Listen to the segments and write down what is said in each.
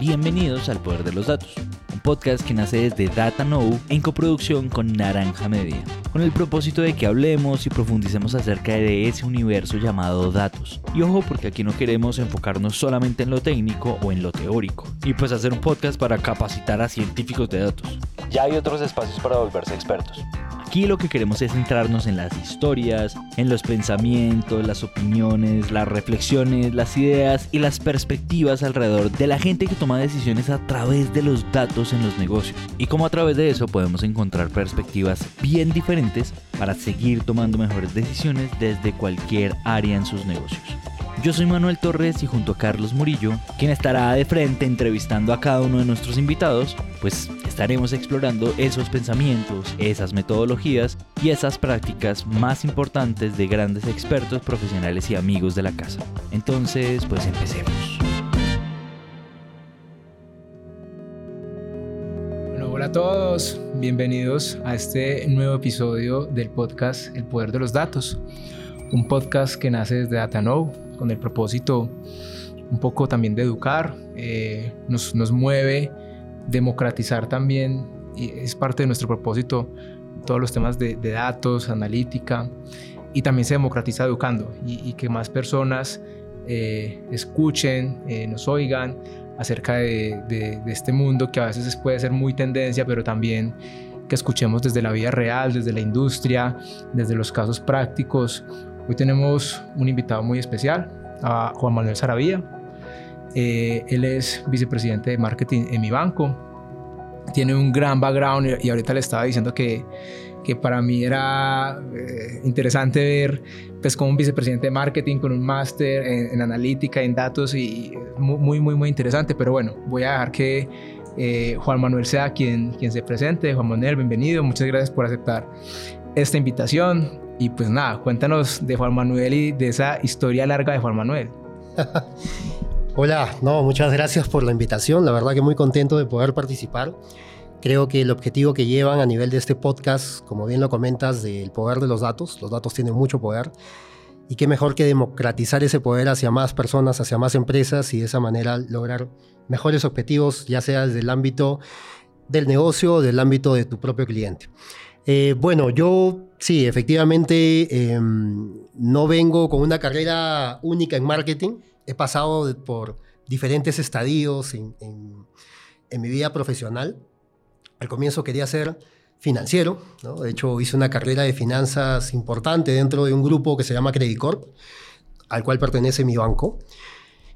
Bienvenidos al Poder de los Datos, un podcast que nace desde Data Know en coproducción con Naranja Media, con el propósito de que hablemos y profundicemos acerca de ese universo llamado datos. Y ojo, porque aquí no queremos enfocarnos solamente en lo técnico o en lo teórico, y pues hacer un podcast para capacitar a científicos de datos. Ya hay otros espacios para volverse expertos. Aquí lo que queremos es centrarnos en las historias, en los pensamientos, las opiniones, las reflexiones, las ideas y las perspectivas alrededor de la gente que toma decisiones a través de los datos en los negocios. Y cómo a través de eso podemos encontrar perspectivas bien diferentes para seguir tomando mejores decisiones desde cualquier área en sus negocios. Yo soy Manuel Torres y junto a Carlos Murillo, quien estará de frente entrevistando a cada uno de nuestros invitados, pues estaremos explorando esos pensamientos, esas metodologías y esas prácticas más importantes de grandes expertos, profesionales y amigos de la casa. Entonces, pues empecemos. Bueno, hola a todos, bienvenidos a este nuevo episodio del podcast El Poder de los Datos, un podcast que nace desde DataKnow con el propósito un poco también de educar, eh, nos, nos, mueve democratizar también, y es parte de nuestro propósito, todos los temas de, datos, analítica, y también se democratiza educando, y, que más personas eh, escuchen, eh, nos oigan acerca de, de, este mundo que a veces puede ser muy tendencia, pero también que escuchemos desde la vida real, desde la industria, desde los casos prácticos, Hoy tenemos un invitado muy especial, a Juan Manuel Saravía. Eh, él es vicepresidente de marketing en mi banco. Tiene un gran background y, ahorita le estaba diciendo que, que para mí era eh, interesante ver pues como un vicepresidente de marketing con un máster en, analítica, en datos y muy, muy, muy interesante. Pero bueno, voy a dejar que eh, Juan Manuel sea quien, quien se presente. Juan Manuel, bienvenido. Muchas gracias por aceptar esta invitación. Y pues nada, cuéntanos de Juan Manuel y de esa historia larga de Juan Manuel. Hola, no, muchas gracias por la invitación. La verdad que muy contento de poder participar. Creo que el objetivo que llevan a nivel de este podcast, como bien lo comentas, del poder de los datos, los datos tienen mucho poder, y qué mejor que democratizar ese poder hacia más personas, hacia más empresas y de esa manera lograr mejores objetivos, ya sea desde el ámbito del negocio o del ámbito de tu propio cliente. Eh, bueno, yo sí, efectivamente, em, no vengo con una carrera única en marketing. He pasado por diferentes estadios en, mi vida profesional. Al comienzo quería ser financiero, de hecho hice una carrera de finanzas importante dentro de un grupo que se llama Credit Corp, al cual pertenece mi banco.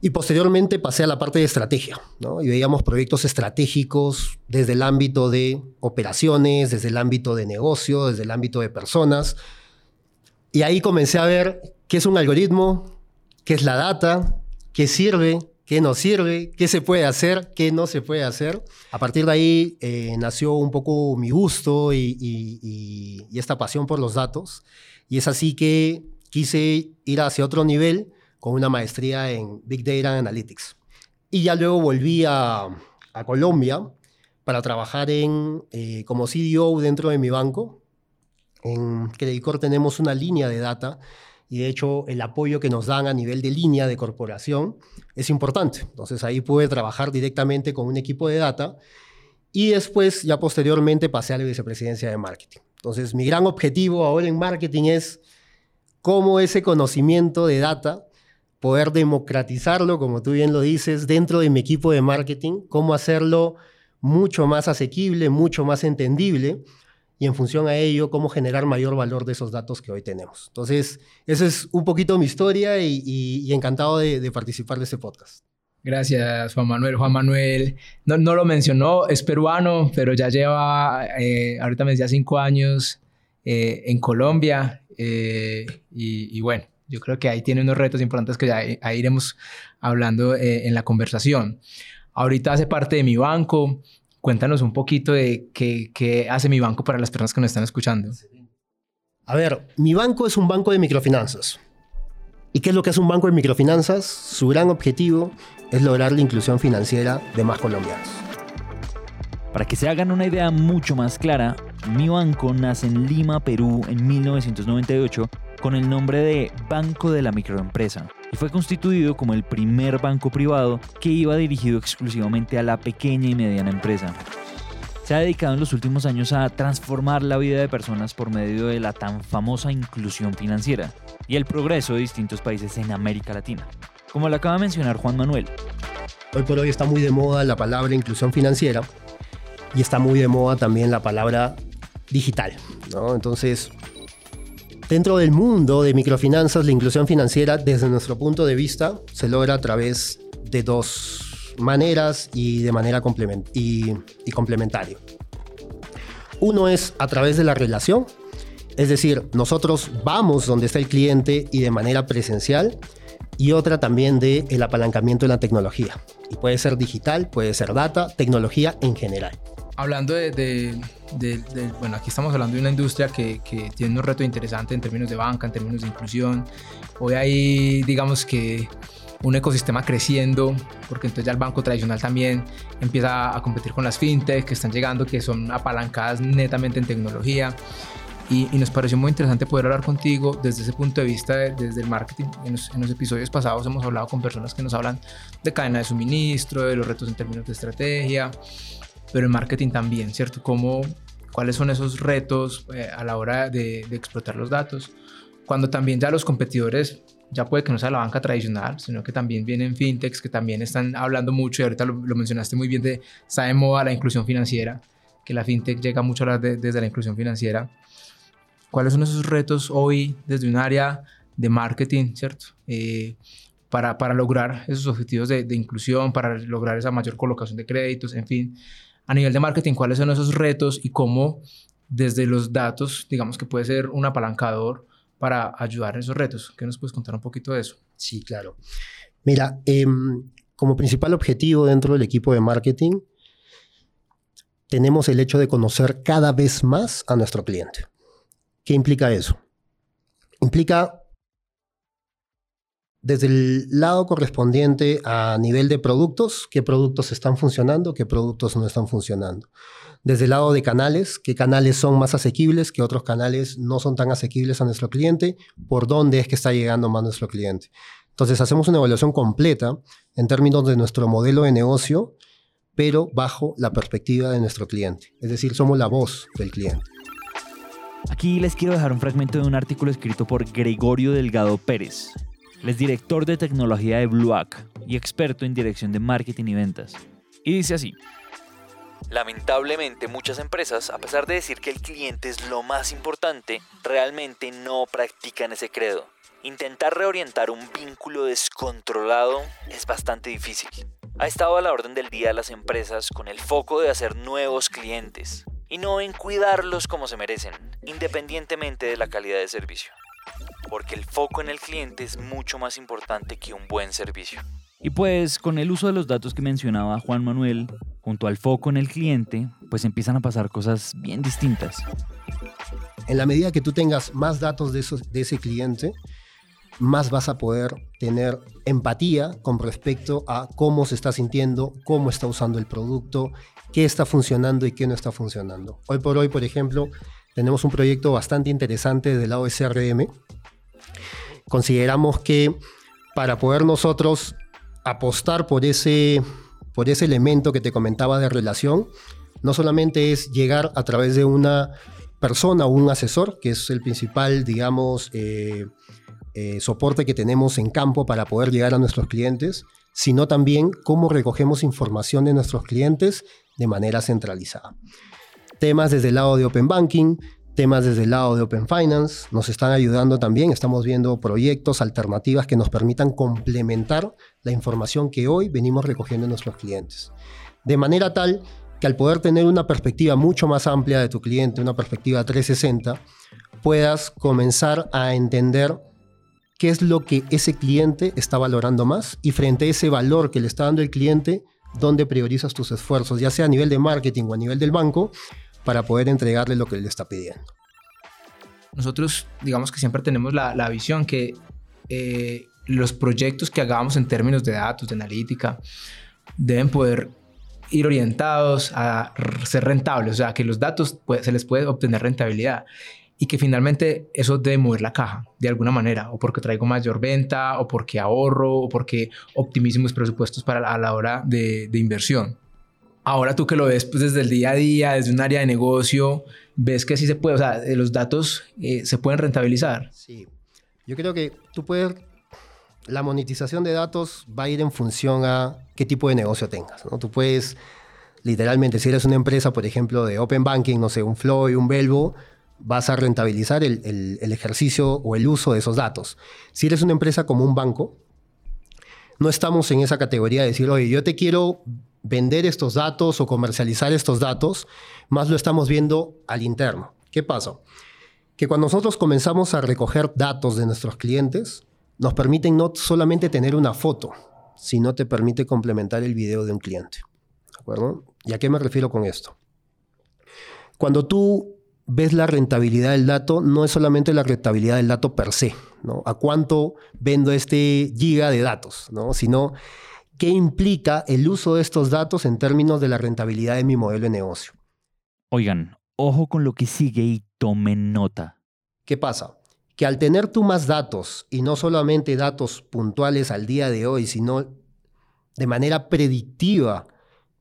Y posteriormente pasé a la parte de estrategia, ¿no? Y veíamos proyectos estratégicos desde el ámbito de operaciones, desde el ámbito de negocio, desde el ámbito de personas. Y ahí comencé a ver qué es un algoritmo, qué es la data, qué sirve, qué no sirve, qué se puede hacer, qué no se puede hacer. A partir de ahí eh, nació un poco mi gusto y, y esta pasión por los datos. Y es así que quise ir hacia otro nivel con una maestría en Big Data Analytics. Y ya luego volví a, Colombia para trabajar en, eh, como CDO dentro de mi banco. En Credicor tenemos una línea de data y de hecho el apoyo que nos dan a nivel de línea de corporación es importante. Entonces ahí pude trabajar directamente con un equipo de data y después ya posteriormente pasé a la vicepresidencia de marketing. Entonces mi gran objetivo ahora en marketing es cómo ese conocimiento de data poder democratizarlo, como tú bien lo dices, dentro de mi equipo de marketing, cómo hacerlo mucho más asequible, mucho más entendible y en función a ello, cómo generar mayor valor de esos datos que hoy tenemos. Entonces, esa es un poquito mi historia y, encantado de, participar de este podcast. Gracias, Juan Manuel. Juan Manuel no, lo mencionó, es peruano, pero ya lleva, eh, ahorita me decía, cinco años eh, en Colombia eh, y, y bueno, yo creo que ahí tiene unos retos importantes que ya ahí iremos hablando eh, en la conversación. Ahorita hace parte de mi banco. Cuéntanos un poquito de qué, qué hace mi banco para las personas que nos están escuchando. A ver, mi banco es un banco de microfinanzas. ¿Y qué es lo que hace un banco de microfinanzas? Su gran objetivo es lograr la inclusión financiera de más colombianos. Para que se hagan una idea mucho más clara, mi banco nace en Lima, Perú, en 1998 con el nombre de Banco de la Microempresa y fue constituido como el primer banco privado que iba dirigido exclusivamente a la pequeña y mediana empresa. Se ha dedicado en los últimos años a transformar la vida de personas por medio de la tan famosa inclusión financiera y el progreso de distintos países en América Latina, como lo acaba de mencionar Juan Manuel. Hoy por hoy está muy de moda la palabra inclusión financiera y está muy de moda también la palabra digital. ¿no? Entonces, dentro del mundo de microfinanzas, la inclusión financiera, desde nuestro punto de vista, se logra a través de dos maneras y de manera complementaria. Uno es a través de la relación, es decir, nosotros vamos donde está el cliente y de manera presencial, y otra también de el apalancamiento de la tecnología. Y puede ser digital, puede ser data, tecnología en general hablando de, bueno, aquí estamos hablando de una industria que, tiene un reto interesante en términos de banca, en términos de inclusión. Hoy hay, digamos que, un ecosistema creciendo, porque entonces ya el banco tradicional también empieza a competir con las fintech que están llegando, que son apalancadas netamente en tecnología. Y, nos pareció muy interesante poder hablar contigo desde ese punto de vista, desde el marketing. En los, en los, episodios pasados hemos hablado con personas que nos hablan de cadena de suministro, de los retos en términos de estrategia, pero en marketing también, ¿cierto? ¿Cómo, ¿Cuáles son esos retos eh, a la hora de, explotar los datos? Cuando también ya los competidores, ya puede que no sea la banca tradicional, sino que también vienen fintechs que también están hablando mucho, y ahorita lo, mencionaste muy bien, de, está de moda la inclusión financiera, que la fintech llega mucho a hablar desde la inclusión financiera. ¿Cuáles son esos retos hoy desde un área de marketing, ¿cierto? Eh, para, para, lograr esos objetivos de, de, inclusión, para lograr esa mayor colocación de créditos, en fin a nivel de marketing, cuáles son esos retos y cómo desde los datos, digamos que puede ser un apalancador para ayudar en esos retos. ¿Qué nos puedes contar un poquito de eso? Sí, claro. Mira, em, como principal objetivo dentro del equipo de marketing, tenemos el hecho de conocer cada vez más a nuestro cliente. ¿Qué implica eso? Implica desde el lado correspondiente a nivel de productos, qué productos están funcionando, qué productos no están funcionando. Desde el lado de canales, qué canales son más asequibles, qué otros canales no son tan asequibles a nuestro cliente, por dónde es que está llegando más nuestro cliente. Entonces hacemos una evaluación completa en términos de nuestro modelo de negocio, pero bajo la perspectiva de nuestro cliente. Es decir, somos la voz del cliente. Aquí les quiero dejar un fragmento de un artículo escrito por Gregorio Delgado Pérez, es director de tecnología de Bluac y experto en dirección de marketing y ventas. Y dice así. Lamentablemente muchas empresas, a pesar de decir que el cliente es lo más importante, realmente no practican ese credo. Intentar reorientar un vínculo descontrolado es bastante difícil. Ha estado a la orden del día de las empresas con el foco de hacer nuevos clientes y no en cuidarlos como se merecen, independientemente de la calidad de servicio porque el foco en el cliente es mucho más importante que un buen servicio. Y pues con el uso de los datos que mencionaba Juan Manuel, junto al foco en el cliente, pues empiezan a pasar cosas bien distintas. En la medida que tú tengas más datos de, de ese cliente, más vas a poder tener empatía con respecto a cómo se está sintiendo, cómo está usando el producto, qué está funcionando y qué no está funcionando. Hoy por hoy, por ejemplo, tenemos un proyecto bastante interesante del lado de CRM, consideramos que para poder nosotros apostar por ese, por ese elemento que te comentaba de relación, no solamente es llegar a través de una persona o un asesor, que es el principal, digamos, eh, eh, soporte que tenemos en campo para poder llegar a nuestros clientes, sino también cómo recogemos información de nuestros clientes de manera centralizada. Temas desde el lado de Open Banking, temas desde el lado de Open Finance, nos están ayudando también, estamos viendo proyectos, alternativas que nos permitan complementar la información que hoy venimos recogiendo en nuestros clientes. De manera tal que al poder tener una perspectiva mucho más amplia de tu cliente, una perspectiva 360, puedas comenzar a entender qué es lo que ese cliente está valorando más y frente a ese valor que le está dando el cliente, dónde priorizas tus esfuerzos, ya sea a nivel de marketing o a nivel del banco, para poder entregarle lo que le está pidiendo. Nosotros, digamos que siempre tenemos la, visión que eh, los proyectos que hagamos en términos de datos, de analítica, deben poder ir orientados a ser rentables, o sea, que los datos se les puede obtener rentabilidad. y que finalmente eso debe mover la caja de alguna manera, o porque traigo mayor venta, o porque ahorro, o porque optimizo presupuestos para a la hora de, inversión. Ahora tú que lo ves pues, desde el día a día, desde un área de negocio, ves que sí se puede, o sea, los datos eh, se pueden rentabilizar. Sí, yo creo que tú puedes, la monetización de datos va a ir en función a qué tipo de negocio tengas, ¿no? Tú puedes, literalmente, si eres una empresa, por ejemplo, de Open Banking, no sé, un Flow un Belvo, vas a rentabilizar el, ejercicio o el uso de esos datos. Si eres una empresa como un banco, no estamos en esa categoría de decir, oye, yo te quiero vender estos datos o comercializar estos datos, más lo estamos viendo al interno. ¿Qué pasa? Que cuando nosotros comenzamos a recoger datos de nuestros clientes, nos permiten no solamente tener una foto, sino te permite complementar el video de un cliente. ¿De acuerdo? ¿Y a qué me refiero con esto? Cuando tú ves la rentabilidad del dato, no es solamente la rentabilidad del dato per se, ¿no? A cuánto vendo este giga de datos, ¿no? Sino qué implica el uso de estos datos en términos de la rentabilidad de mi modelo de negocio. Oigan, ojo con lo que sigue y tomen nota. ¿Qué pasa? Que al tener tú más datos, y no solamente datos puntuales al día de hoy, sino de manera predictiva,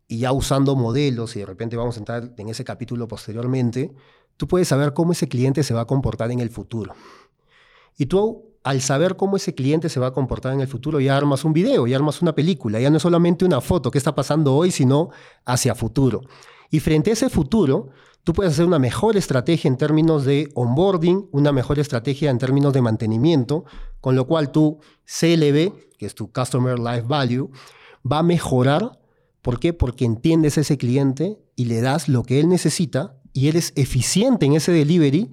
y ya usando modelos, y de repente vamos a entrar en ese capítulo posteriormente, tú puedes saber cómo ese cliente se va a comportar en el futuro. Y tú, al saber cómo ese cliente se va a comportar en el futuro, ya armas un video, ya armas una película, ya no es solamente una foto que está pasando hoy, sino hacia futuro. Y frente a ese futuro, tú puedes hacer una mejor estrategia en términos de onboarding, una mejor estrategia en términos de mantenimiento, con lo cual tu CLV, que es tu Customer Life Value, va a mejorar. ¿Por qué? Porque entiendes a ese cliente y le das lo que él necesita y eres eficiente en ese delivery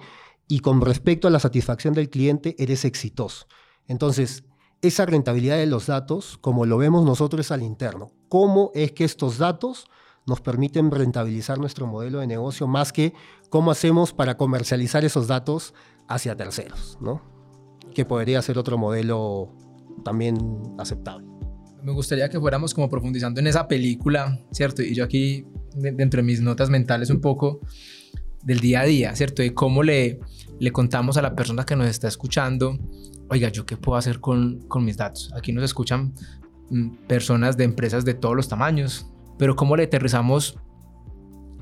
y con respecto a la satisfacción del cliente eres exitoso. Entonces, esa rentabilidad de los datos, como lo vemos nosotros, es al interno. ¿Cómo es que estos datos nos permiten rentabilizar nuestro modelo de negocio más que cómo hacemos para comercializar esos datos hacia terceros, ¿no? Que podría ser otro modelo también aceptable. Me gustaría que fuéramos como profundizando en esa película, ¿cierto? Y yo aquí dentro de mis notas mentales un poco del día a día, ¿cierto? De cómo le, le contamos a la persona que nos está escuchando, oiga, ¿yo qué puedo hacer con, con mis datos? Aquí nos escuchan mm, personas de empresas de todos los tamaños, pero cómo le aterrizamos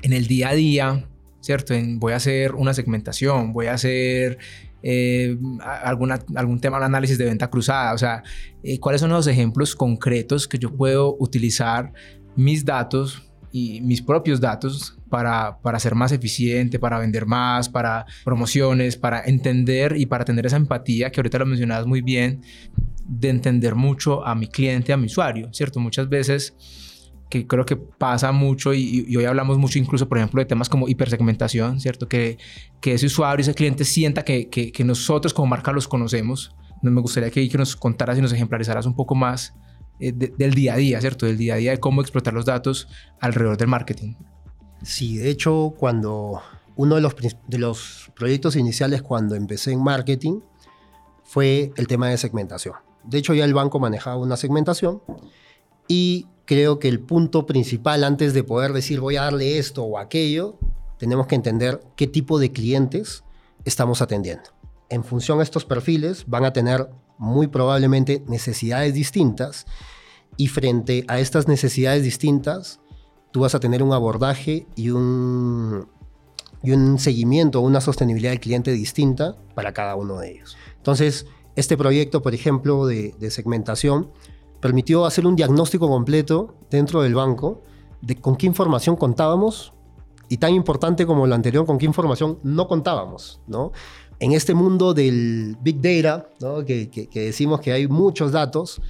en el día a día, ¿cierto? En, voy a hacer una segmentación, voy a hacer eh, algún tema de análisis de venta cruzada, o sea, eh, cuáles son los ejemplos concretos que yo puedo utilizar mis datos y mis propios datos para, para ser más eficiente, para vender más, para promociones, para entender y para tener esa empatía que ahorita lo mencionabas muy bien, de entender mucho a mi cliente, a mi usuario, ¿cierto? Muchas veces que creo que pasa mucho y, hoy hablamos mucho incluso, por ejemplo, de temas como hipersegmentación, ¿cierto? Que, que ese usuario, ese cliente sienta que, que, nosotros como marca los conocemos. Me gustaría que, que nos contaras y nos ejemplarizaras un poco más eh, del día a día, ¿cierto? Del día a día de cómo explotar los datos alrededor del marketing. Sí, de hecho, cuando uno de los, de los proyectos iniciales cuando empecé en marketing fue el tema de segmentación. De hecho, ya el banco manejaba una segmentación y creo que el punto principal antes de poder decir voy a darle esto o aquello, tenemos que entender qué tipo de clientes estamos atendiendo. En función a estos perfiles van a tener muy probablemente necesidades distintas y frente a estas necesidades distintas, tú vas a tener un abordaje y un, y un seguimiento, una sostenibilidad del cliente distinta para cada uno de ellos. Entonces, este proyecto, por ejemplo, de, de segmentación, permitió hacer un diagnóstico completo dentro del banco de con qué información contábamos y tan importante como lo anterior, con qué información no contábamos, ¿no? En este mundo del Big Data, que, decimos que hay muchos datos,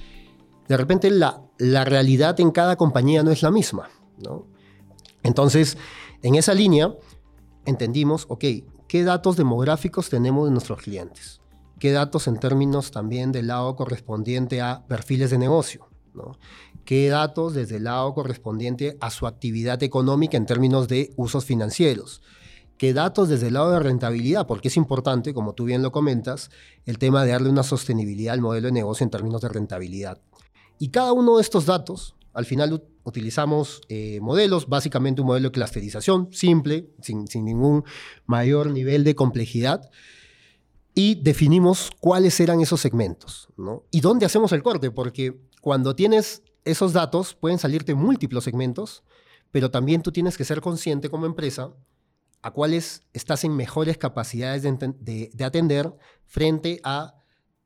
de repente la, la, realidad en cada compañía no es la misma. Entonces, en esa línea, entendimos, ok, ¿qué datos demográficos tenemos de nuestros clientes? ¿Qué datos en términos también del lado correspondiente a perfiles de negocio? ¿Qué datos desde el lado correspondiente a su actividad económica en términos de usos financieros? Que datos desde el lado de rentabilidad, porque es importante, como tú bien lo comentas, el tema de darle una sostenibilidad al modelo de negocio en términos de rentabilidad. Y cada uno de estos datos, al final utilizamos eh, modelos, básicamente un modelo de clusterización simple, sin, sin ningún mayor nivel de complejidad, y definimos cuáles eran esos segmentos, ¿no? Y dónde hacemos el corte, porque cuando tienes esos datos pueden salirte múltiples segmentos, pero también tú tienes que ser consciente como empresa a cuáles estás en mejores capacidades de, de atender frente a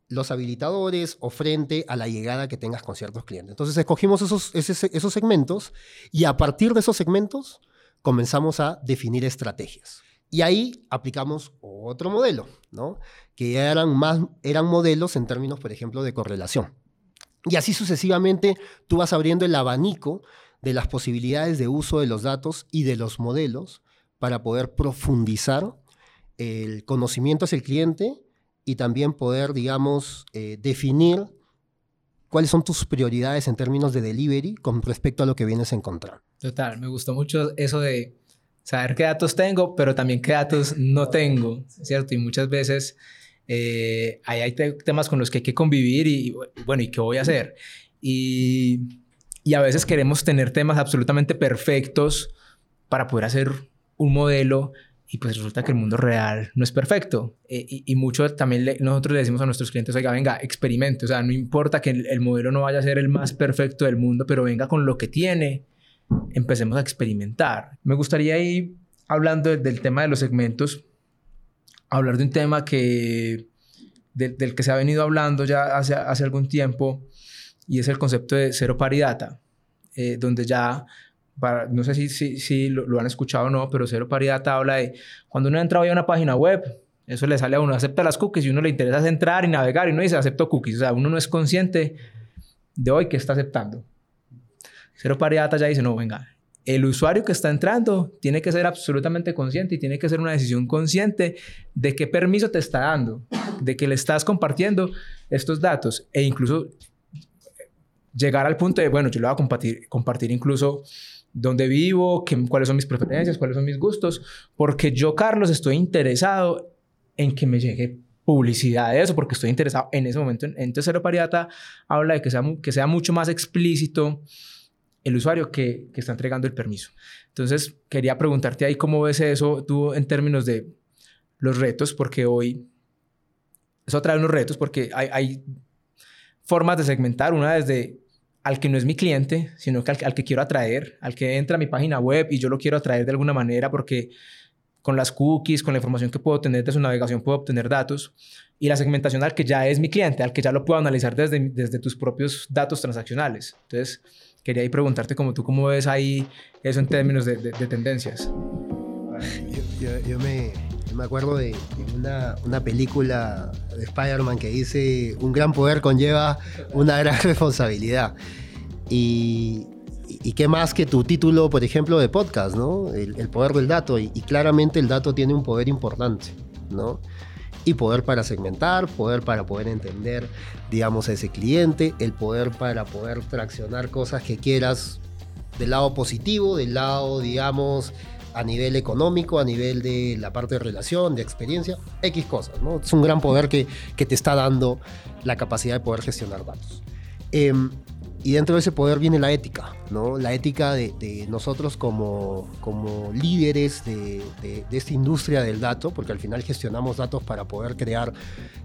los habilitadores o frente a la llegada que tengas con ciertos clientes. Entonces escogimos esos, esos, segmentos y a partir de esos segmentos comenzamos a definir estrategias. Y ahí aplicamos otro modelo, ¿no? que eran, más, eran modelos en términos, por ejemplo, de correlación. Y así sucesivamente tú vas abriendo el abanico de las posibilidades de uso de los datos y de los modelos para poder profundizar el conocimiento hacia el cliente y también poder, digamos, eh, definir cuáles son tus prioridades en términos de delivery con respecto a lo que vienes a encontrar. Total, me gustó mucho eso de saber qué datos tengo, pero también qué datos no tengo, ¿cierto? Y muchas veces eh, hay temas con los que hay que convivir y, bueno, ¿y qué voy a hacer? Y, y a veces queremos tener temas absolutamente perfectos para poder hacer un modelo y pues resulta que el mundo real no es perfecto. Eh, y, mucho también nosotros le decimos a nuestros clientes, oiga, venga, experimente. O sea, no importa que el, modelo no vaya a ser el más perfecto del mundo, pero venga con lo que tiene, empecemos a experimentar. Me gustaría ir hablando del tema de los segmentos, hablar de un tema que, del que se ha venido hablando ya hace, hace algún tiempo, y es el concepto de cero paridad, eh, donde ya no sé si, si, si lo, han escuchado o no, pero Cero Paridad habla de cuando uno entra hoy a una página web, eso le sale a uno, acepta las cookies y uno le interesa entrar y navegar y uno dice acepto cookies. O sea, uno no es consciente de hoy que está aceptando. Cero Paridad ya dice, no, venga, el usuario que está entrando tiene que ser absolutamente consciente y tiene que ser una decisión consciente de qué permiso te está dando, de que le estás compartiendo estos datos e incluso llegar al punto de, bueno, yo le voy a compartir, compartir incluso dónde vivo, qué, cuáles son mis preferencias, cuáles son mis gustos, porque yo, Carlos, estoy interesado en que me llegue publicidad de eso, porque estoy interesado en ese momento. Entonces, Cero Pariata habla de que sea, que sea mucho más explícito el usuario que, que está entregando el permiso. Entonces, quería preguntarte ahí cómo ves eso tú en términos de los retos, porque hoy eso trae unos retos, porque hay, hay formas de segmentar, una desde al que no es mi cliente, sino que al, que quiero atraer, al que entra a mi página web y yo lo quiero atraer de alguna manera porque con las cookies, con la información que puedo obtener de su navegación, puedo obtener datos. Y la segmentación al que ya es mi cliente, al que ya lo puedo analizar desde, desde tus propios datos transaccionales. Entonces, quería ahí preguntarte cómo tú cómo ves ahí eso en términos de, tendencias. Yo, me, me, acuerdo de, una, película de Spider-Man que dice, un gran poder conlleva una gran responsabilidad. Y, y, qué más que tu título, por ejemplo, de podcast, ¿no? El, poder del dato. Y, claramente el dato tiene un poder importante, ¿no? Y poder para segmentar, poder para poder entender, digamos, a ese cliente, el poder para poder traccionar cosas que quieras del lado positivo, del lado, digamos, a nivel económico, a nivel de la parte de relación, de experiencia, X cosas, ¿no? Es un gran poder que, que te está dando la capacidad de poder gestionar datos. Em, y dentro de ese poder viene la ética, ¿no? La ética de, nosotros como, como líderes de, de, esta industria del dato, porque al final gestionamos datos para poder crear,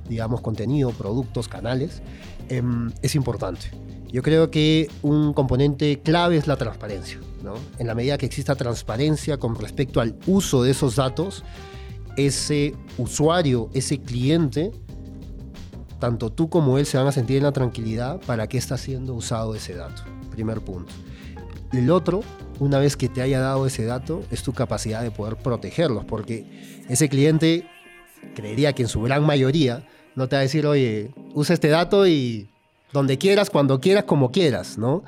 digamos, contenido, productos, canales, em, es importante. Yo creo que un componente clave es la transparencia, ¿no? En la medida que exista transparencia con respecto al uso de esos datos, ese usuario, ese cliente, tanto tú como él se van a sentir en la tranquilidad para qué está siendo usado ese dato. Primer punto. El otro, una vez que te haya dado ese dato, es tu capacidad de poder protegerlos, porque ese cliente creería que en su gran mayoría no te va a decir, oye, usa este dato y donde quieras, cuando quieras, como quieras, ¿no?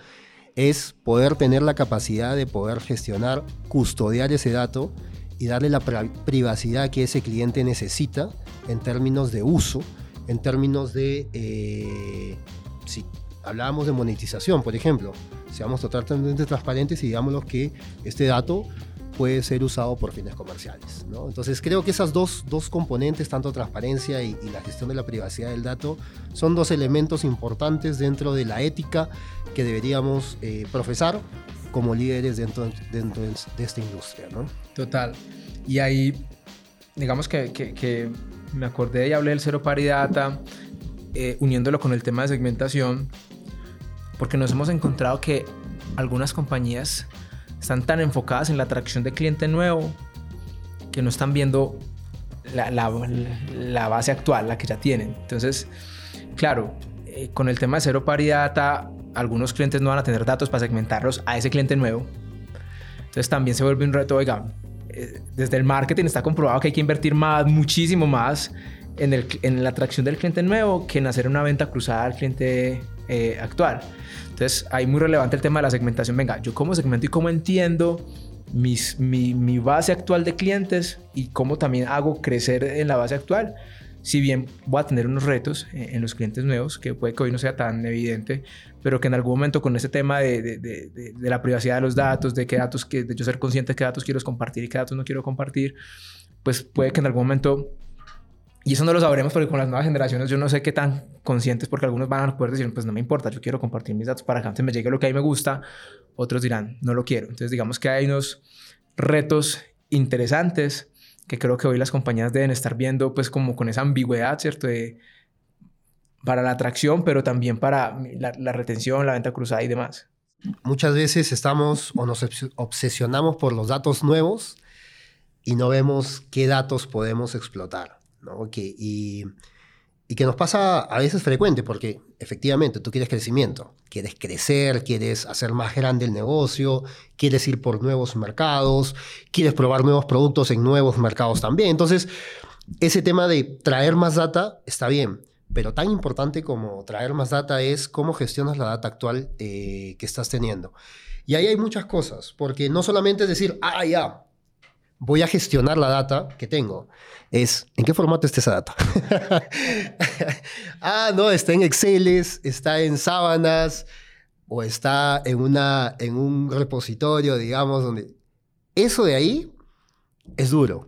Es poder tener la capacidad de poder gestionar, custodiar ese dato y darle la privacidad que ese cliente necesita en términos de uso en términos de, eh, si hablábamos de monetización, por ejemplo, seamos totalmente transparentes y digámoslo que este dato puede ser usado por fines comerciales. ¿no? Entonces creo que esas dos, dos componentes, tanto transparencia y, la gestión de la privacidad del dato, son dos elementos importantes dentro de la ética que deberíamos eh, profesar como líderes dentro, dentro de esta industria, ¿no? Total. Y ahí, digamos que, que, me acordé y hablé del cero party data, eh, uniéndolo con el tema de segmentación, porque nos hemos encontrado que algunas compañías están tan enfocadas en la atracción de cliente nuevo que no están viendo la, la, base actual, la que ya tienen. Entonces, claro, eh, con el tema de cero party data, algunos clientes no van a tener datos para segmentarlos a ese cliente nuevo. Entonces también se vuelve un reto, oiga, eh, desde el marketing está comprobado que hay que invertir más, muchísimo más en, el, en la atracción del cliente nuevo que en hacer una venta cruzada al cliente eh. Entonces, ahí muy relevante el tema de la segmentación. Venga, yo cómo segmento y cómo entiendo mis, mi, mi base actual de clientes y cómo también hago crecer en la base actual si bien voy a tener unos retos en los clientes nuevos, que puede que hoy no sea tan evidente, pero que en algún momento con ese tema de, de, de, de la privacidad de los datos, de qué datos, que, de yo ser consciente de qué datos quiero compartir y qué datos no quiero compartir, pues puede que en algún momento, y eso no lo sabremos porque con las nuevas generaciones yo no sé qué tan conscientes, porque algunos van a poder decir, pues no me importa, yo quiero compartir mis datos para que antes me llegue lo que a mí me gusta, otros dirán, no lo quiero. Entonces digamos que hay unos retos interesantes que creo que hoy las compañías deben estar viendo pues como con esa ambigüedad, ¿cierto? De, para la atracción, pero también para la, la, retención, la venta cruzada y demás. Muchas veces estamos o nos obsesionamos por los datos nuevos y no vemos qué datos podemos explotar, ¿no? Que, y y que nos pasa a veces frecuente, porque efectivamente tú quieres crecimiento, quieres crecer, quieres hacer más grande el negocio, quieres ir por nuevos mercados, quieres probar nuevos productos en nuevos mercados también. Entonces, ese tema de traer más data está bien, pero tan importante como traer más data es cómo gestionas la data actual eh, que estás teniendo. Y ahí hay muchas cosas, porque no solamente es decir, ah, ya, voy a gestionar la data que tengo. Es, ¿en qué formato está esa data? ah, no, está en Excel, está en sábanas o está en, una, en un repositorio, digamos, donde... Eso de ahí es duro.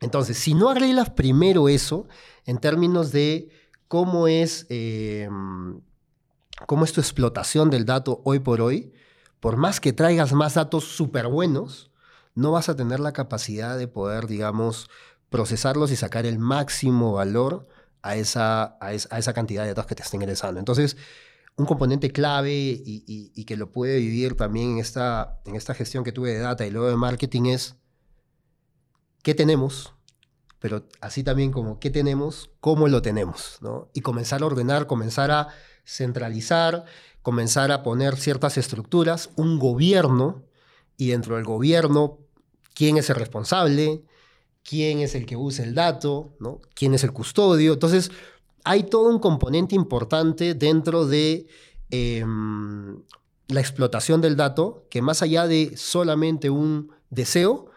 Entonces, si no arreglas primero eso, en términos de cómo es, em, cómo es tu explotación del dato hoy por hoy, por más que traigas más datos súper buenos, no vas a tener la capacidad de poder, digamos, procesarlos y sacar el máximo valor a esa, a esa, cantidad de datos que te estén ingresando. Entonces, un componente clave y, que lo puede vivir también en esta, en esta gestión que tuve de data y luego de marketing es qué tenemos, pero así también como qué tenemos, cómo lo tenemos, ¿no? Y comenzar a ordenar, comenzar a centralizar, comenzar a poner ciertas estructuras, un gobierno, y dentro del gobierno quién es el responsable, quién es el que usa el dato, quién es el custodio. Entonces, hay todo un componente importante dentro de em, la explotación del dato, que más allá de solamente un deseo,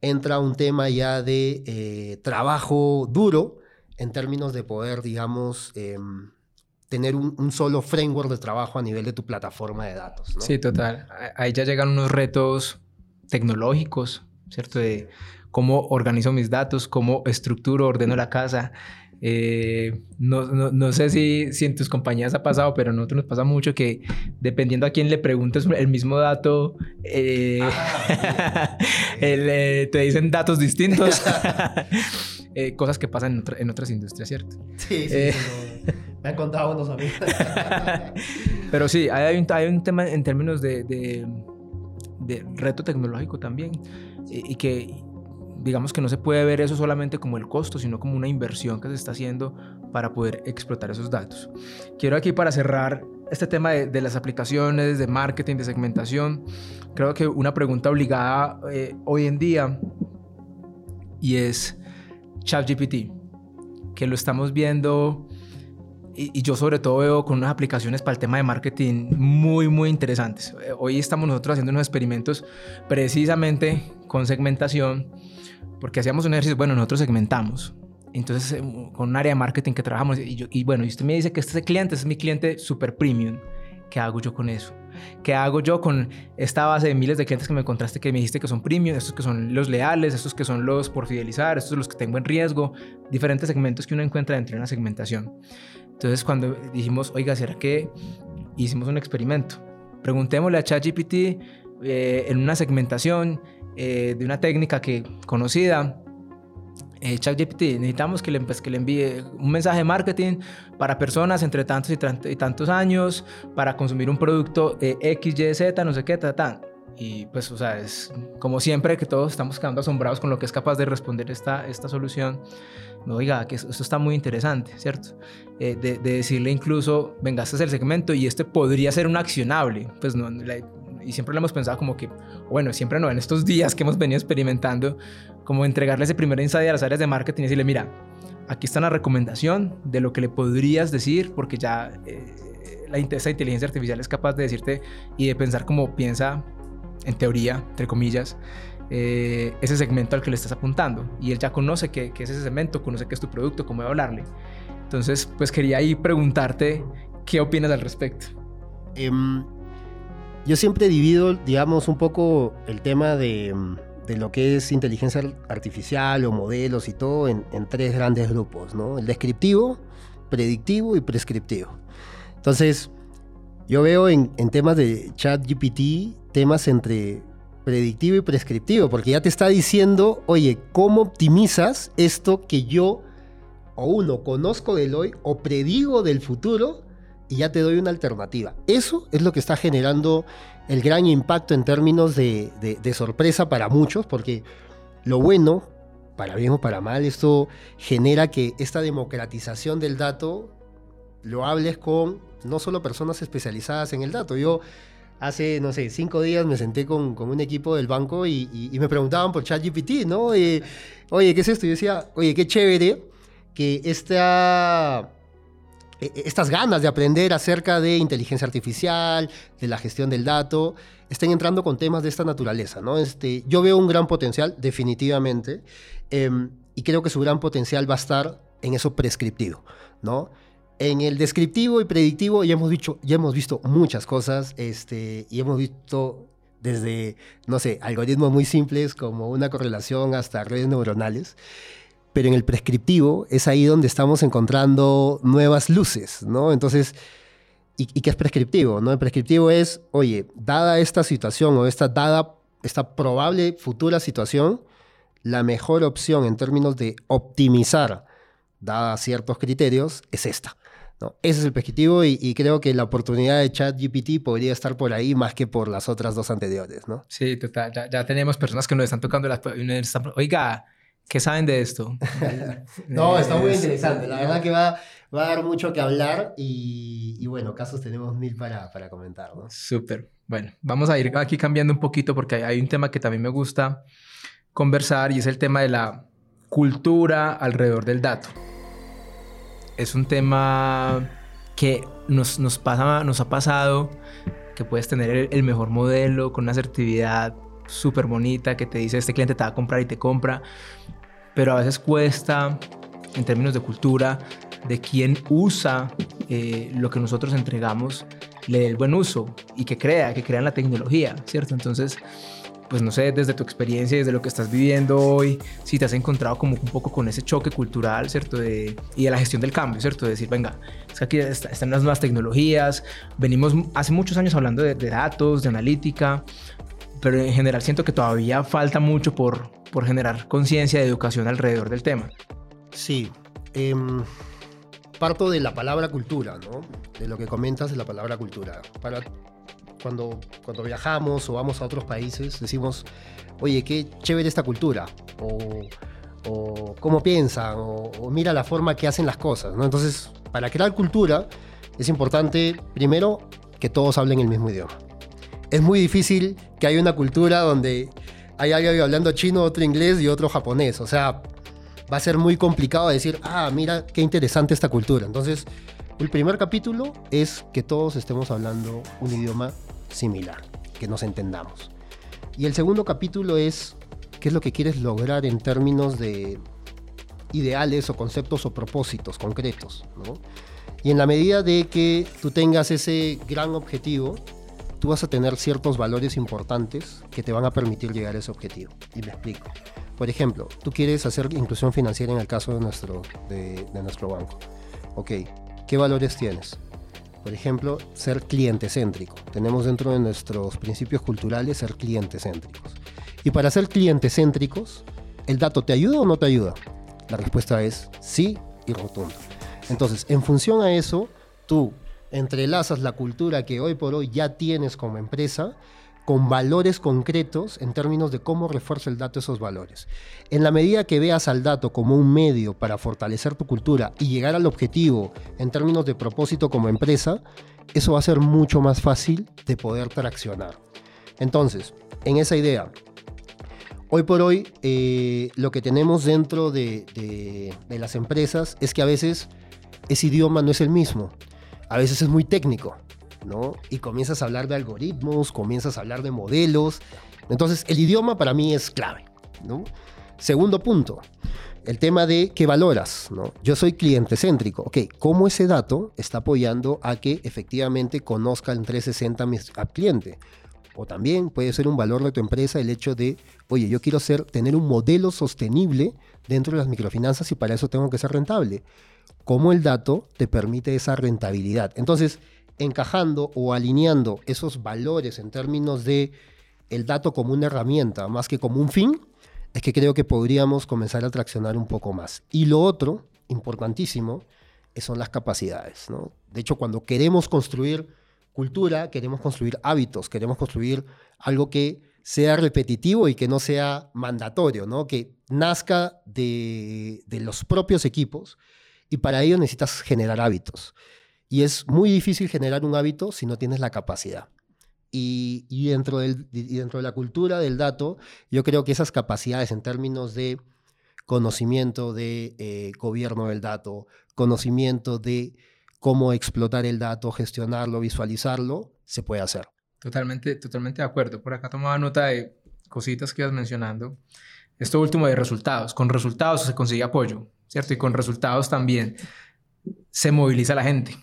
entra un tema ya de eh, trabajo duro en términos de poder, digamos, em, tener un, solo framework de trabajo a nivel de tu plataforma de datos. Sí, total. Ahí ya llegan unos retos tecnológicos, ¿cierto? De cómo organizo mis datos, cómo estructuro, ordeno la casa. Eh, no, no, no, sé si, si en tus compañías ha pasado, pero a nosotros nos pasa mucho que dependiendo a quién le preguntes el mismo dato, eh, ah, eh, te dicen datos distintos. cosas que pasan en, otras industrias, ¿cierto? Sí, sí. me han contado unos amigos. pero sí, hay un, hay un tema en términos de, de, de reto tecnológico también y que digamos que no se puede ver eso solamente como el costo, sino como una inversión que se está haciendo para poder explotar esos datos. Quiero aquí para cerrar este tema de, las aplicaciones, de marketing, de segmentación, creo que una pregunta obligada eh, hoy en día y es ChatGPT, que lo estamos viendo y, yo sobre todo veo con unas aplicaciones para el tema de marketing muy, muy interesantes. Eh, hoy estamos nosotros haciendo unos experimentos precisamente con segmentación, porque hacíamos un ejercicio, bueno, nosotros segmentamos. Entonces, eh, con un área de marketing que trabajamos, y, yo, y bueno, y usted me dice que este cliente es mi cliente super premium. ¿Qué hago yo con eso? ¿Qué hago yo con esta base de miles de clientes que me encontraste que me dijiste que son premium, estos que son los leales, estos que son los por fidelizar, estos los que tengo en riesgo, diferentes segmentos que uno encuentra dentro de una segmentación? Entonces, cuando dijimos, oiga, ¿será que hicimos un experimento? preguntémosle a ChatGPT eh, en una segmentación eh, de una técnica que conocida. Eh, ChatGPT, necesitamos que le, pues, que le envíe un mensaje de marketing para personas entre tantos y, tantos años, para consumir un producto X, Y, Z, no sé qué, ta, ta. Y pues, o sea, es como siempre que todos estamos quedando asombrados con lo que es capaz de responder esta, esta solución. No, oiga, que esto está muy interesante, ¿cierto? Eh, de, decirle incluso, venga, este es el segmento y este podría ser un accionable. Pues no, y siempre lo hemos pensado como que, bueno, siempre no, en estos días que hemos venido experimentando, como entregarle ese primer insight a las áreas de marketing y decirle, mira, aquí está la recomendación de lo que le podrías decir, porque ya eh, la, inteligencia artificial es capaz de decirte y de pensar como piensa en teoría, entre comillas, eh, ese segmento al que le estás apuntando. Y él ya conoce que, es ese segmento, conoce que es tu producto, cómo hablarle. Entonces, pues quería ahí preguntarte qué opinas al respecto. Em, yo siempre divido, digamos, un poco el tema de, de, lo que es inteligencia artificial o modelos y todo en, en tres grandes grupos, ¿no? El descriptivo, predictivo y prescriptivo. Entonces, yo veo en, en temas de chat GPT temas entre predictivo y prescriptivo, porque ya te está diciendo, oye, ¿cómo optimizas esto que yo o uno conozco del hoy o predigo del futuro y ya te doy una alternativa? Eso es lo que está generando el gran impacto en términos de, sorpresa para muchos, porque lo bueno, para bien o para mal, esto genera que esta democratización del dato lo hables con no solo personas especializadas en el dato. Yo hace, no sé, cinco días me senté con, con un equipo del banco y, me preguntaban por ChatGPT, ¿no? oye, ¿qué es esto? Y yo decía, oye, qué chévere que esta, e, e, estas ganas de aprender acerca de inteligencia artificial, de la gestión del dato, estén entrando con temas de esta naturaleza, ¿no? Este, yo veo un gran potencial, definitivamente, em, y creo que su gran potencial va a estar en eso prescriptivo, ¿no? En el descriptivo y predictivo ya hemos, dicho, ya hemos visto muchas cosas este, y hemos visto desde, no sé, algoritmos muy simples como una correlación hasta redes neuronales. Pero en el prescriptivo es ahí donde estamos encontrando nuevas luces, ¿no? Entonces, ¿y, qué es prescriptivo? ¿no? El prescriptivo es, oye, dada esta situación o esta dada, esta probable futura situación, la mejor opción en términos de optimizar, dada ciertos criterios, es esta. Ese es el objetivo y, creo que la oportunidad de ChatGPT podría estar por ahí más que por las otras dos anteriores, ¿no? Sí, total. Ya, tenemos personas que nos están tocando las... Oiga, ¿qué saben de esto? no, está muy interesante. La verdad que va, va a dar mucho que hablar y, bueno, casos tenemos mil para, para comentar, ¿no? Súper. Bueno, vamos a ir aquí cambiando un poquito porque hay un tema que también me gusta conversar y es el tema de la cultura alrededor del dato es un tema que nos, nos, pasa, nos ha pasado, que puedes tener el, mejor modelo con una asertividad súper bonita que te dice este cliente te va a comprar y te compra, pero a veces cuesta en términos de cultura, de quién usa eh, lo que nosotros entregamos, le dé el buen uso y que crea, que crea en la tecnología, ¿cierto? Entonces, pues no sé, desde tu experiencia, desde lo que estás viviendo hoy, si te has encontrado como un poco con ese choque cultural, ¿cierto? De, y de la gestión del cambio, ¿cierto? De decir, venga, es que aquí están las nuevas tecnologías, venimos hace muchos años hablando de, datos, de analítica, pero en general siento que todavía falta mucho por, por generar conciencia de educación alrededor del tema. Sí. Em, parto de la palabra cultura, ¿no? De lo que comentas de la palabra cultura. Para cuando, cuando viajamos o vamos a otros países, decimos, oye, qué chévere esta cultura, o, cómo piensan, o, mira la forma que hacen las cosas, ¿no? Entonces, para crear cultura es importante, primero, que todos hablen el mismo idioma. Es muy difícil que haya una cultura donde hay alguien hablando chino, otro inglés y otro japonés. O sea, va a ser muy complicado decir, ah, mira qué interesante esta cultura. Entonces, el primer capítulo es que todos estemos hablando un idioma similar, que nos entendamos. Y el segundo capítulo es qué es lo que quieres lograr en términos de ideales o conceptos o propósitos concretos. Y en la medida de que tú tengas ese gran objetivo, tú vas a tener ciertos valores importantes que te van a permitir llegar a ese objetivo. Y me explico. Por ejemplo, tú quieres hacer inclusión financiera en el caso de nuestro, de nuestro banco. Ok, ¿qué valores tienes? Por ejemplo, ser cliente céntrico. Tenemos dentro de nuestros principios culturales ser cliente céntricos. Y para ser cliente céntricos, ¿el dato te ayuda o no te ayuda? La respuesta es sí y rotundo. Entonces, en función a eso, tú entrelazas la cultura que hoy por hoy ya tienes como empresa con valores concretos en términos de cómo refuerza el dato esos valores. En la medida que veas al dato como un medio para fortalecer tu cultura y llegar al objetivo en términos de propósito como empresa, eso va a ser mucho más fácil de poder traccionar. Entonces, en esa idea, hoy por hoy eh, lo que tenemos dentro de, de las empresas es que a veces ese idioma no es el mismo, a veces es muy técnico. Y comienzas a hablar de algoritmos, comienzas a hablar de modelos. Entonces, el idioma para mí es clave, Segundo punto, el tema de qué valoras, Yo soy cliente céntrico, ok, ¿cómo ese dato está apoyando a que efectivamente conozca el 360 al cliente? O también puede ser un valor de tu empresa el hecho de, oye, yo quiero ser, tener un modelo sostenible dentro de las microfinanzas y para eso tengo que ser rentable. ¿Cómo el dato te permite esa rentabilidad? Entonces, encajando o alineando esos valores en términos de el dato como una herramienta más que como un fin, es que creo que podríamos comenzar a traccionar un poco más. Y lo otro, importantísimo, son las capacidades. De hecho, cuando queremos construir cultura, queremos construir hábitos, queremos construir algo que sea repetitivo y que no sea mandatorio, ¿no? que nazca de, de los propios equipos y para ello necesitas generar hábitos. Y es muy difícil generar un hábito si no tienes la capacidad. Y, dentro, de la cultura del dato, yo creo que esas capacidades en términos de conocimiento de eh, gobierno del dato, conocimiento de cómo explotar el dato, gestionarlo, visualizarlo, se puede hacer. Totalmente, totalmente de acuerdo. Por acá tomaba nota de cositas que ibas mencionando. Esto último de resultados. Con resultados se consigue apoyo, ¿cierto? Y con resultados también se moviliza la gente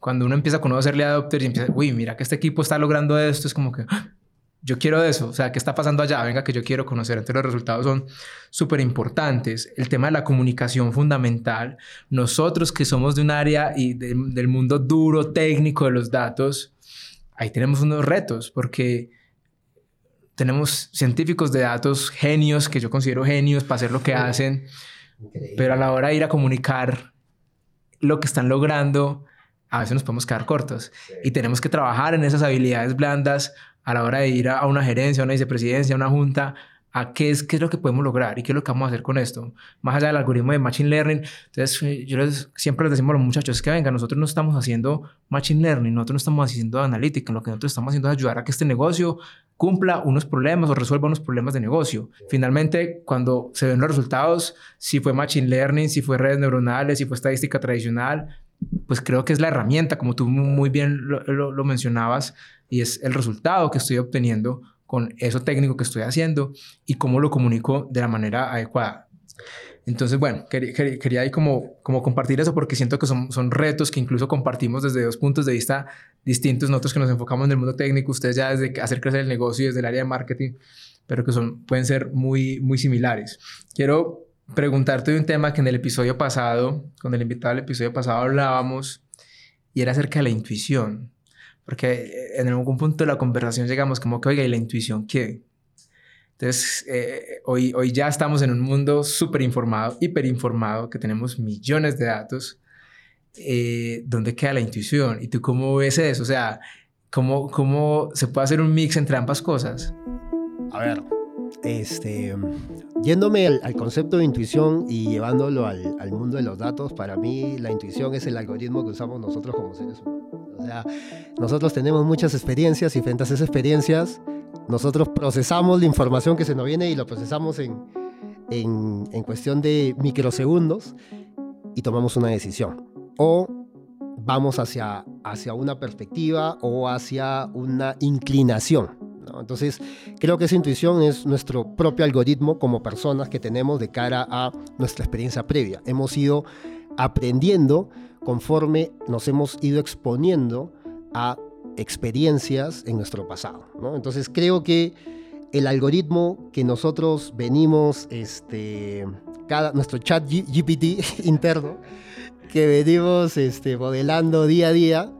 cuando uno empieza a conocerle a adopters y empieza, uy, mira que este equipo está logrando esto, es como que ¡Ah! yo quiero eso, o sea, ¿qué está pasando allá? Venga, que yo quiero conocer. Entonces los resultados son súper importantes. El tema de la comunicación fundamental. Nosotros que somos de un área y del mundo duro, técnico de los datos, ahí tenemos unos retos porque tenemos científicos de datos, genios, que yo considero genios para hacer lo que hacen, pero a la hora de ir a comunicar lo que están logrando, a veces nos podemos quedar cortos y tenemos que trabajar en esas habilidades blandas a la hora de ir a, una gerencia, a una vicepresidencia, a una junta, a qué es, qué es lo que podemos lograr y qué es lo que vamos a hacer con esto. Más allá del algoritmo de Machine Learning, entonces eh, yo les, siempre les decimos a los muchachos que venga, nosotros no estamos haciendo Machine Learning, nosotros no estamos haciendo analítica, lo que nosotros estamos haciendo es ayudar a que este negocio cumpla unos problemas o resuelva unos problemas de negocio. Finalmente, cuando se ven los resultados, si fue Machine Learning, si fue redes neuronales, si fue estadística tradicional, pues creo que es la herramienta, como tú muy bien lo, mencionabas, y es el resultado que estoy obteniendo con eso técnico que estoy haciendo y cómo lo comunico de la manera adecuada. Entonces, bueno, quería, quería ahí como, como compartir eso porque siento que son, son retos que incluso compartimos desde dos puntos de vista distintos. Nosotros que nos enfocamos en el mundo técnico, ustedes ya desde hacer crecer el negocio y desde el área de marketing, pero que son, pueden ser muy, muy similares. Quiero preguntarte de un tema que en el episodio pasado, con el invitado del episodio pasado hablábamos, y era acerca de la intuición. Porque en algún punto de la conversación llegamos como que, oiga, ¿y la intuición qué? Entonces, eh, hoy, hoy ya estamos en un mundo súper informado, hiperinformado, que tenemos millones de datos. Eh, ¿Dónde queda la intuición? ¿Y tú cómo ves eso? O sea, ¿cómo, ¿cómo se puede hacer un mix entre ambas cosas? A ver, este, yéndome al, concepto de intuición y llevándolo al, al, mundo de los datos, para mí la intuición es el algoritmo que usamos nosotros como seres humanos. O sea, nosotros tenemos muchas experiencias y frente a esas experiencias, nosotros procesamos la información que se nos viene y lo procesamos en, en, en cuestión de microsegundos y tomamos una decisión. O vamos hacia, hacia una perspectiva o hacia una inclinación. Entonces, creo que esa intuición es nuestro propio algoritmo como personas que tenemos de cara a nuestra experiencia previa. Hemos ido aprendiendo conforme nos hemos ido exponiendo a experiencias en nuestro pasado. Entonces, creo que el algoritmo que nosotros venimos, este, nuestro chat GPT interno, que venimos este, modelando día a día,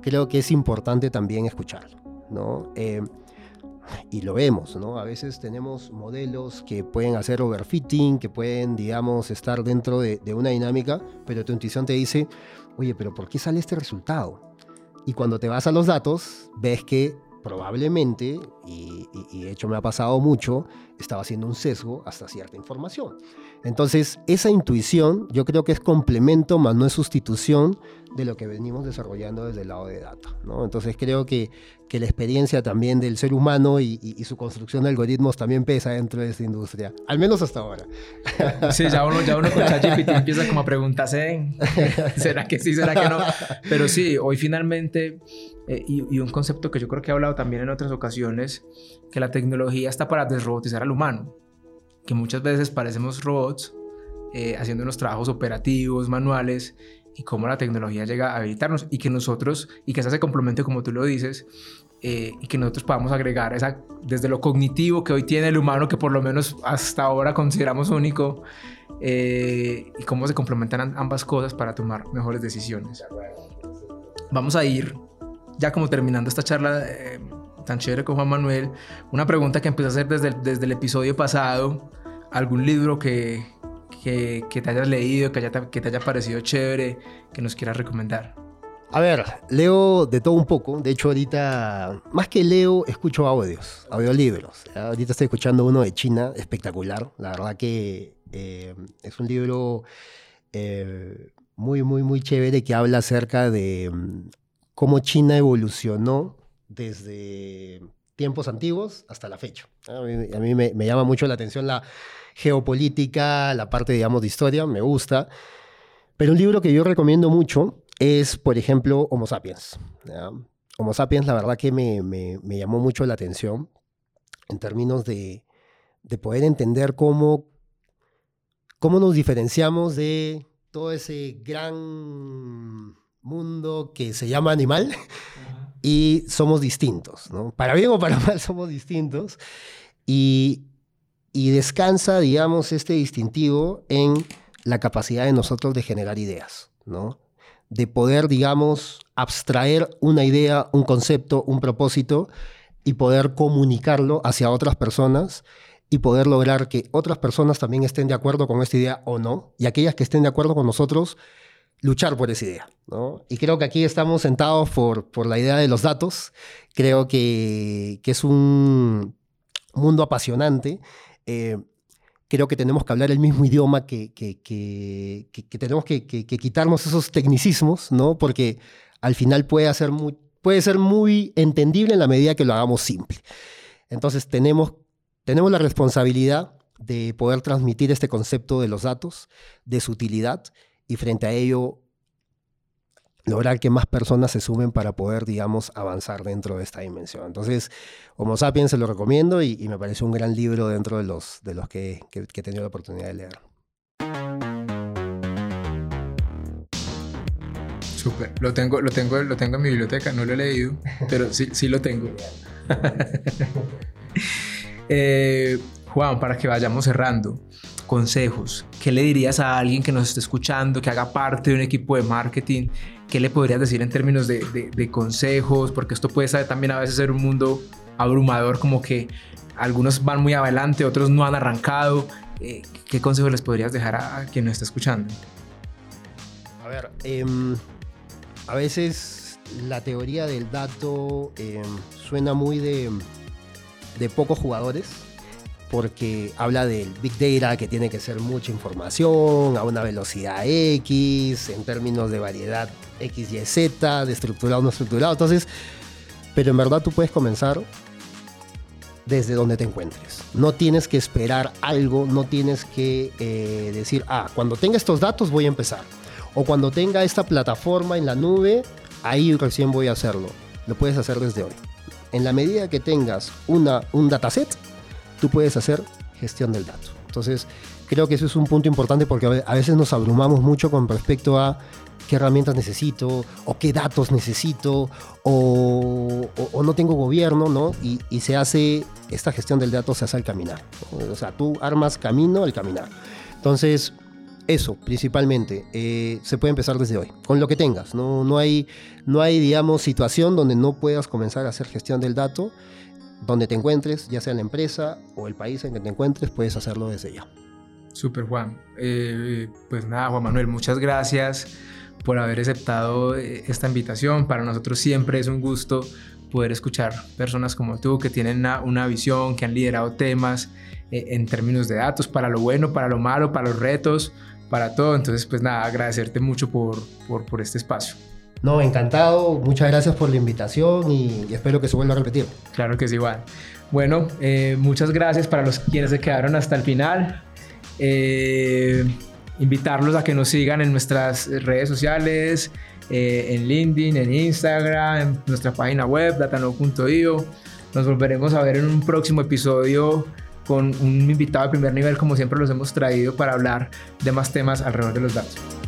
creo que es importante también escucharlo, ¿no? Eh, y lo vemos, ¿no? A veces tenemos modelos que pueden hacer overfitting, que pueden, digamos, estar dentro de, de una dinámica, pero tu intuición te dice, oye, pero ¿por qué sale este resultado? Y cuando te vas a los datos, ves que probablemente, y, de hecho me ha pasado mucho, estaba haciendo un sesgo hasta cierta información. Entonces, esa intuición yo creo que es complemento, más no es sustitución de lo que venimos desarrollando desde el lado de data. ¿no? Entonces, creo que, que la experiencia también del ser humano y, su construcción de algoritmos también pesa dentro de esta industria, al menos hasta ahora. Sí, ya uno, ya uno con ChatGPT empieza como a preguntarse, ¿será que sí, será que no? Pero sí, hoy finalmente eh, y, un concepto que yo creo que he hablado también en otras ocasiones, que la tecnología está para desrobotizar al humano, que muchas veces parecemos robots eh, haciendo unos trabajos operativos, manuales, y cómo la tecnología llega a habilitarnos y que nosotros, y que se hace complemento como tú lo dices, eh, y que nosotros podamos agregar esa, desde lo cognitivo que hoy tiene el humano, que por lo menos hasta ahora consideramos único, y cómo se complementan ambas cosas para tomar mejores decisiones. Vamos a ir ya como terminando esta charla eh, tan chévere con Juan Manuel, una pregunta que empecé a hacer desde el, desde el episodio pasado, algún libro que, que, te hayas leído, que, que te haya parecido chévere, que nos quieras recomendar. A ver, leo de todo un poco. De hecho, ahorita, más que leo, escucho audios, audiolibros. Ahorita estoy escuchando uno de China, espectacular. La verdad que eh, es un libro eh, muy, muy, muy chévere que habla acerca de cómo China evolucionó desde tiempos antiguos hasta la fecha. A mí, me, llama mucho la atención la geopolítica, la parte, digamos, de historia, me gusta. Pero un libro que yo recomiendo mucho es, por ejemplo, Homo Sapiens. Homo Sapiens, la verdad que me, llamó mucho la atención en términos de, de poder entender cómo, cómo nos diferenciamos de todo ese gran mundo que se llama animal y somos distintos, ¿no? Para bien o para mal somos distintos y, y descansa, digamos, este distintivo en la capacidad de nosotros de generar ideas, ¿no? De poder, digamos, abstraer una idea, un concepto, un propósito y poder comunicarlo hacia otras personas y poder lograr que otras personas también estén de acuerdo con esta idea o no, y aquellas que estén de acuerdo con nosotros, luchar por esa idea. ¿no? Y creo que aquí estamos sentados por, por la idea de los datos. Creo que, que es un mundo apasionante. Eh, creo que tenemos que hablar el mismo idioma, que, que, que tenemos que, quitarnos esos tecnicismos, ¿no? porque al final puede, hacer puede ser muy entendible en la medida que lo hagamos simple. Entonces tenemos, tenemos la responsabilidad de poder transmitir este concepto de los datos, de su utilidad, y frente a ello lograr que más personas se sumen para poder, digamos, avanzar dentro de esta dimensión. Entonces, Homo Sapiens se lo recomiendo y, me parece un gran libro dentro de los, de los que, he tenido la oportunidad de leer. Súper, lo tengo, lo, tengo, lo tengo en mi biblioteca, no lo he leído, pero sí, sí lo tengo. Eh, Juan, para que vayamos cerrando, consejos. ¿Qué le dirías a alguien que nos esté escuchando, que haga parte de un equipo de marketing? ¿Qué le podrías decir en términos de, consejos? Porque esto puede ser también a veces ser un mundo abrumador, como que algunos van muy adelante, otros no han arrancado. Eh, ¿Qué consejos les podrías dejar a, quien nos está escuchando? A ver, em, a veces la teoría del dato em, suena muy de pocos jugadores porque habla del Big Data, que tiene que ser mucha información a una velocidad X, en términos de variedad X, Y, Z, de estructurado, no estructurado. Entonces, pero en verdad tú puedes comenzar desde donde te encuentres. No tienes que esperar algo, no tienes que eh, decir, ah, cuando tenga estos datos voy a empezar. O cuando tenga esta plataforma en la nube, ahí recién voy a hacerlo. Lo puedes hacer desde hoy. En la medida que tengas una, un dataset, tú puedes hacer gestión del dato. Entonces, creo que eso es un punto importante porque a veces nos abrumamos mucho con respecto a qué herramientas necesito, o qué datos necesito, o, no tengo gobierno, ¿no? Y, se hace, esta gestión del dato se hace al caminar. O sea, tú armas camino al caminar. Entonces, eso, principalmente, eh, se puede empezar desde hoy, con lo que tengas. No, no, hay, no hay, digamos, situación donde no puedas comenzar a hacer gestión del dato. Donde te encuentres, ya sea en la empresa o el país en que te encuentres, puedes hacerlo desde ya. Super Juan. Eh, pues nada, Juan Manuel, muchas gracias por haber aceptado eh, esta invitación. Para nosotros siempre es un gusto poder escuchar personas como tú que tienen una, visión, que han liderado temas eh, en términos de datos, para lo bueno, para lo malo, para los retos, para todo. Entonces, pues nada, agradecerte mucho por, por este espacio. No, encantado. Muchas gracias por la invitación y, espero que se vuelva a repetir. Claro que sí, igual. Bueno, muchas gracias para los quienes se quedaron hasta el final. Eh, invitarlos a que nos sigan en nuestras redes sociales, eh, en LinkedIn, en Instagram, en nuestra página web, datano.io. Nos volveremos a ver en un próximo episodio con un invitado de primer nivel, como siempre los hemos traído para hablar de más temas alrededor de los datos.